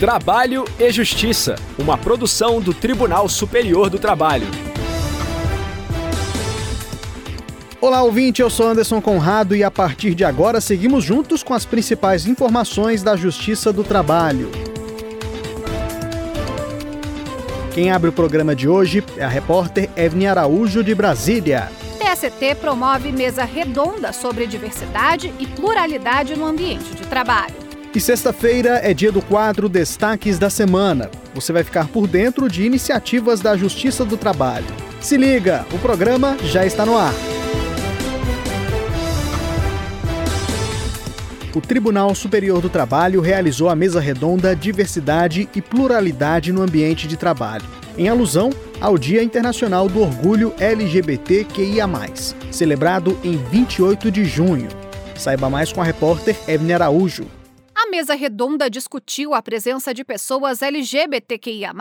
Trabalho e Justiça, uma produção do Tribunal Superior do Trabalho. Olá, ouvinte, eu sou Anderson Conrado e a partir de agora seguimos juntos com as principais informações da Justiça do Trabalho. Quem abre o programa de hoje é a repórter Evne Araújo de Brasília. TST promove mesa redonda sobre diversidade e pluralidade no ambiente de trabalho. E sexta-feira é dia do quadro Destaques da Semana. Você vai ficar por dentro de iniciativas da Justiça do Trabalho. Se liga, o programa já está no ar. O Tribunal Superior do Trabalho realizou a mesa redonda Diversidade e Pluralidade no Ambiente de Trabalho, em alusão ao Dia Internacional do Orgulho LGBTQIA, celebrado em 28 de junho. Saiba mais com a repórter Evne Araújo. Mesa redonda discutiu a presença de pessoas LGBTQIA,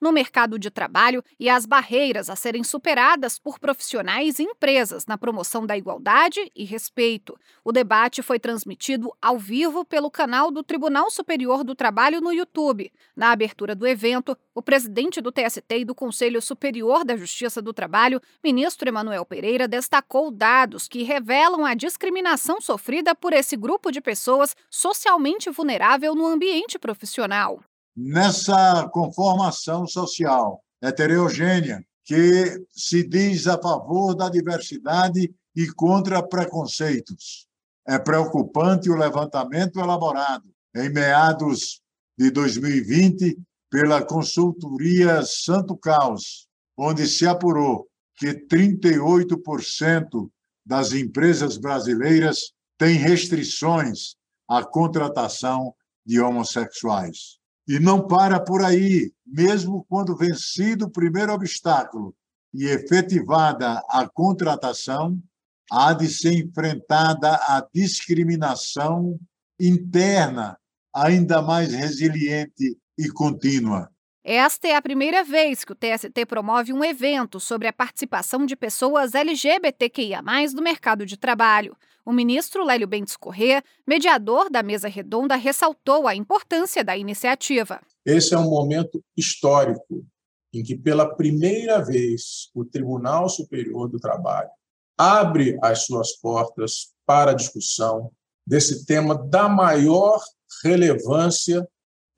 no mercado de trabalho e as barreiras a serem superadas por profissionais e empresas na promoção da igualdade e respeito. O debate foi transmitido ao vivo pelo canal do Tribunal Superior do Trabalho no YouTube. Na abertura do evento, o presidente do TST e do Conselho Superior da Justiça do Trabalho, ministro Emanuel Pereira, destacou dados que revelam a discriminação sofrida por esse grupo de pessoas socialmente vulnerável no ambiente profissional. Nessa conformação social heterogênea, que se diz a favor da diversidade e contra preconceitos. É preocupante o levantamento elaborado em meados de 2020 pela consultoria Santo Caos, onde se apurou que 38% das empresas brasileiras têm restrições à contratação de homossexuais. E não para por aí, mesmo quando vencido o primeiro obstáculo e efetivada a contratação, há de ser enfrentada a discriminação interna ainda mais resiliente e contínua. Esta é a primeira vez que o TST promove um evento sobre a participação de pessoas LGBTQIA, no mercado de trabalho. O ministro Lélio Bentes Corrêa, mediador da mesa redonda, ressaltou a importância da iniciativa. Esse é um momento histórico em que, pela primeira vez, o Tribunal Superior do Trabalho abre as suas portas para a discussão desse tema da maior relevância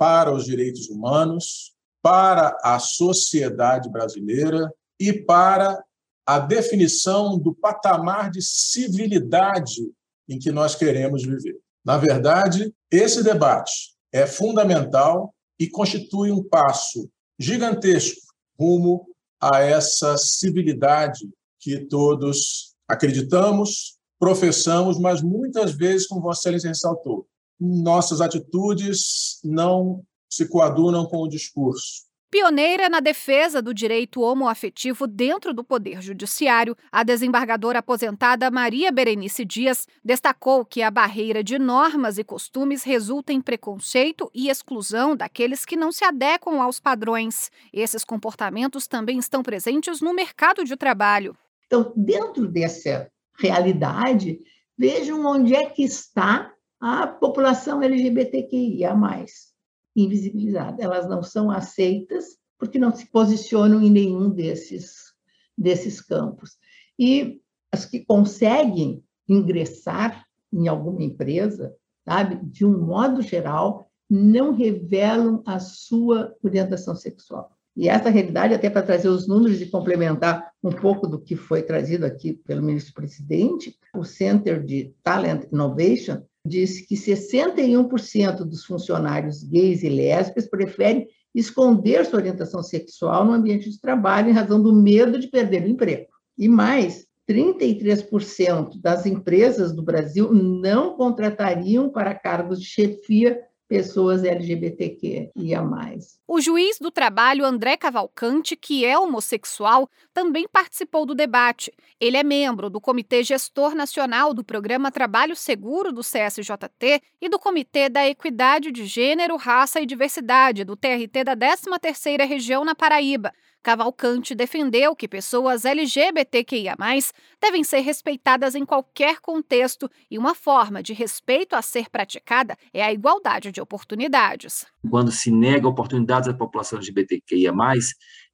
para os direitos humanos, para a sociedade brasileira e para a definição do patamar de civilidade em que nós queremos viver. Na verdade, esse debate é fundamental e constitui um passo gigantesco rumo a essa civilidade que todos acreditamos, professamos, mas muitas vezes, como Vossa Excelência ressaltou, nossas atitudes não se coadunam com o discurso. Pioneira na defesa do direito homoafetivo dentro do Poder Judiciário, a desembargadora aposentada Maria Berenice Dias destacou que a barreira de normas e costumes resulta em preconceito e exclusão daqueles que não se adequam aos padrões. Esses comportamentos também estão presentes no mercado de trabalho. Então, dentro dessa realidade, vejam onde é que está a população LGBTQIA+, invisibilizada. Elas não são aceitas porque não se posicionam em nenhum desses, desses campos. E as que conseguem ingressar em alguma empresa, sabe, de um modo geral, não revelam a sua orientação sexual. E essa realidade, até para trazer os números e complementar um pouco do que foi trazido aqui pelo ministro-presidente, o Center de Talent Innovation disse que 61% dos funcionários gays e lésbicas preferem esconder sua orientação sexual no ambiente de trabalho em razão do medo de perder o emprego. E mais, 33% das empresas do Brasil não contratariam para cargos de chefia pessoas LGBTQIA+. O juiz do trabalho André Cavalcante, que é homossexual, também participou do debate. Ele é membro do Comitê Gestor Nacional do Programa Trabalho Seguro do CSJT e do Comitê da Equidade de Gênero, Raça e Diversidade do TRT da 13ª Região na Paraíba. Cavalcante defendeu que pessoas LGBTQIA, devem ser respeitadas em qualquer contexto e uma forma de respeito a ser praticada é a igualdade de oportunidades. Quando se nega oportunidades à população LGBTQIA,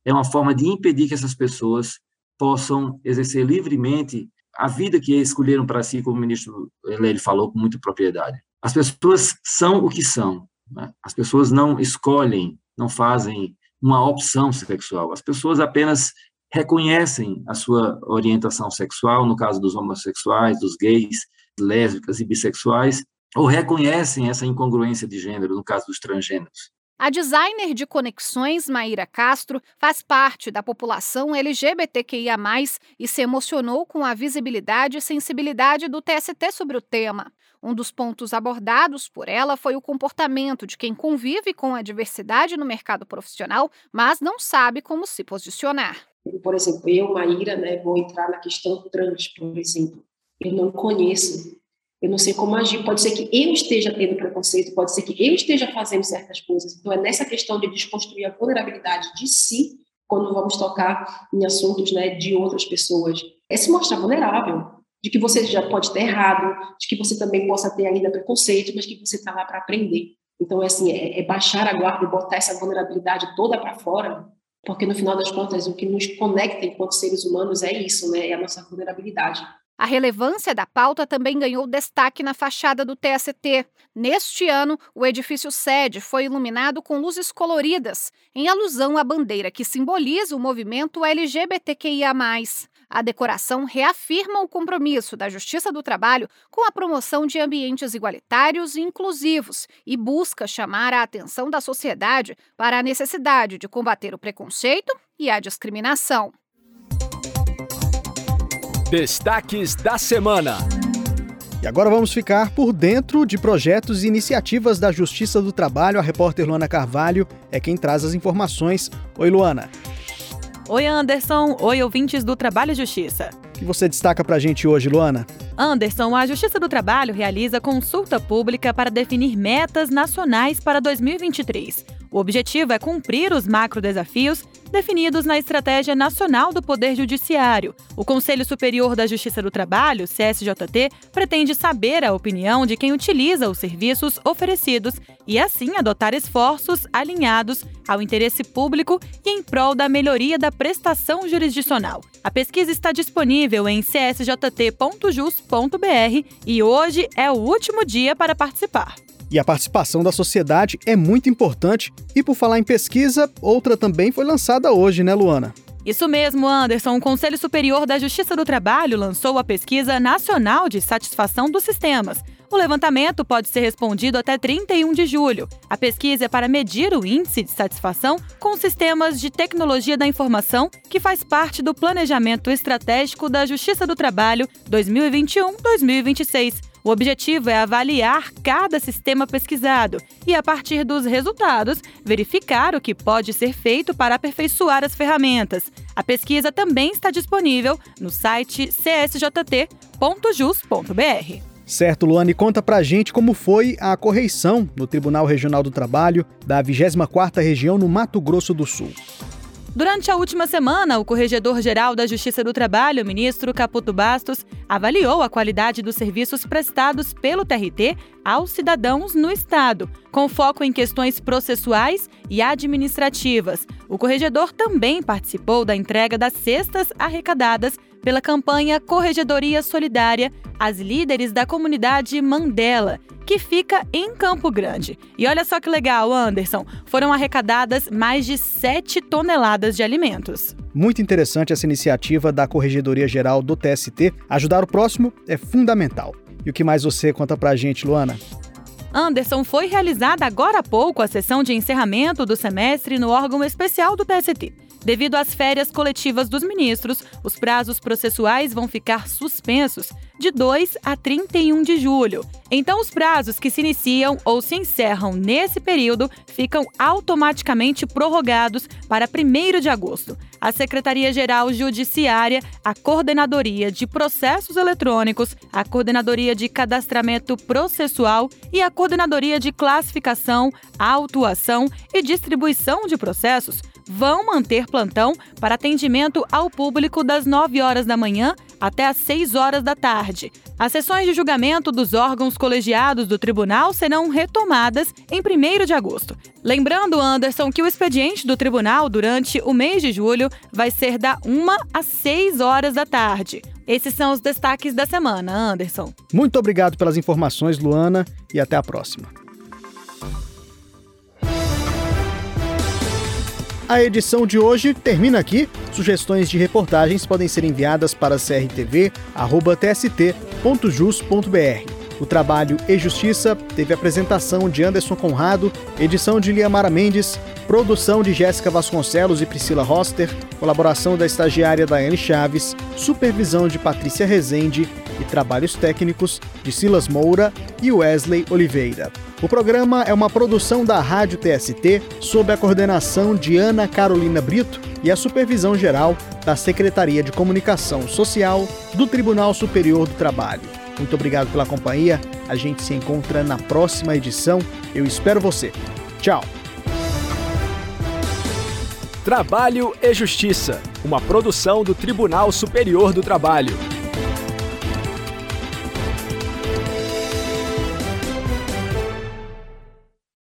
é uma forma de impedir que essas pessoas possam exercer livremente a vida que escolheram para si, como o ministro Lely falou com muita propriedade. As pessoas são o que são. Né? As pessoas não escolhem, não fazem uma opção sexual. As pessoas apenas reconhecem a sua orientação sexual, no caso dos homossexuais, dos gays, lésbicas e bissexuais, ou reconhecem essa incongruência de gênero, no caso dos transgêneros. A designer de conexões, Maíra Castro, faz parte da população LGBTQIA, e se emocionou com a visibilidade e sensibilidade do TST sobre o tema. Um dos pontos abordados por ela foi o comportamento de quem convive com a diversidade no mercado profissional, mas não sabe como se posicionar. Por exemplo, eu, Maíra, né, vou entrar na questão trans, por exemplo. Eu não conheço eu não sei como agir. Pode ser que eu esteja tendo preconceito, pode ser que eu esteja fazendo certas coisas. Então, é nessa questão de desconstruir a vulnerabilidade de si, quando vamos tocar em assuntos né, de outras pessoas. É se mostrar vulnerável, de que você já pode ter errado, de que você também possa ter ainda preconceito, mas que você está lá para aprender. Então, é assim, é, é baixar a guarda e botar essa vulnerabilidade toda para fora, porque no final das contas, o que nos conecta enquanto seres humanos é isso, né? É a nossa vulnerabilidade. A relevância da pauta também ganhou destaque na fachada do TST. Neste ano, o edifício sede foi iluminado com luzes coloridas, em alusão à bandeira que simboliza o movimento LGBTQIA. A decoração reafirma o compromisso da Justiça do Trabalho com a promoção de ambientes igualitários e inclusivos e busca chamar a atenção da sociedade para a necessidade de combater o preconceito e a discriminação. Destaques da semana. E agora vamos ficar por dentro de projetos e iniciativas da Justiça do Trabalho. A repórter Luana Carvalho é quem traz as informações. Oi, Luana. Oi, Anderson. Oi, ouvintes do Trabalho e Justiça. O que você destaca para a gente hoje, Luana? Anderson, a Justiça do Trabalho realiza consulta pública para definir metas nacionais para 2023. O objetivo é cumprir os macro desafios definidos na Estratégia Nacional do Poder Judiciário. O Conselho Superior da Justiça do Trabalho, CSJT, pretende saber a opinião de quem utiliza os serviços oferecidos e, assim, adotar esforços alinhados ao interesse público e em prol da melhoria da prestação jurisdicional. A pesquisa está disponível em csjt.jus.br e hoje é o último dia para participar. E a participação da sociedade é muito importante. E por falar em pesquisa, outra também foi lançada hoje, né, Luana? Isso mesmo, Anderson. O Conselho Superior da Justiça do Trabalho lançou a Pesquisa Nacional de Satisfação dos Sistemas. O levantamento pode ser respondido até 31 de julho. A pesquisa é para medir o índice de satisfação com sistemas de tecnologia da informação, que faz parte do Planejamento Estratégico da Justiça do Trabalho 2021-2026. O objetivo é avaliar cada sistema pesquisado e, a partir dos resultados, verificar o que pode ser feito para aperfeiçoar as ferramentas. A pesquisa também está disponível no site csjt.jus.br. Certo, Luane, conta pra gente como foi a correição no Tribunal Regional do Trabalho da 24ª Região no Mato Grosso do Sul. Durante a última semana, o Corregedor-Geral da Justiça do Trabalho, ministro Caputo Bastos, avaliou a qualidade dos serviços prestados pelo TRT aos cidadãos no Estado, com foco em questões processuais e administrativas. O corregedor também participou da entrega das cestas arrecadadas pela campanha Corregedoria Solidária às líderes da comunidade Mandela, que fica em Campo Grande. E olha só que legal, Anderson, foram arrecadadas mais de 7 toneladas de alimentos. Muito interessante essa iniciativa da Corregedoria Geral do TST. Ajudar o próximo é fundamental. E o que mais você conta pra gente, Luana? Anderson, foi realizada agora há pouco a sessão de encerramento do semestre no órgão especial do TST. Devido às férias coletivas dos ministros, os prazos processuais vão ficar suspensos de 2 a 31 de julho. Então, os prazos que se iniciam ou se encerram nesse período ficam automaticamente prorrogados para 1 de agosto. A Secretaria-Geral Judiciária, a Coordenadoria de Processos Eletrônicos, a Coordenadoria de Cadastramento Processual e a Coordenadoria de Classificação, Autuação e Distribuição de Processos vão manter plantão para atendimento ao público das 9 horas da manhã até às 6 horas da tarde. As sessões de julgamento dos órgãos colegiados do tribunal serão retomadas em 1 de agosto. Lembrando, Anderson, que o expediente do tribunal durante o mês de julho vai ser da 1 às 6 horas da tarde. Esses são os destaques da semana, Anderson. Muito obrigado pelas informações, Luana, e até a próxima. A edição de hoje termina aqui. Sugestões de reportagens podem ser enviadas para crtv.tst.jus.br. O trabalho E Justiça teve apresentação de Anderson Conrado, edição de Liamara Mendes, produção de Jéssica Vasconcelos e Priscila Roster, colaboração da estagiária Daiane Chaves, supervisão de Patrícia Rezende e trabalhos técnicos de Silas Moura e Wesley Oliveira. O programa é uma produção da Rádio TST sob a coordenação de Ana Carolina Brito e a supervisão geral da Secretaria de Comunicação Social do Tribunal Superior do Trabalho. Muito obrigado pela companhia. A gente se encontra na próxima edição. Eu espero você. Tchau. Trabalho e Justiça, uma produção do Tribunal Superior do Trabalho.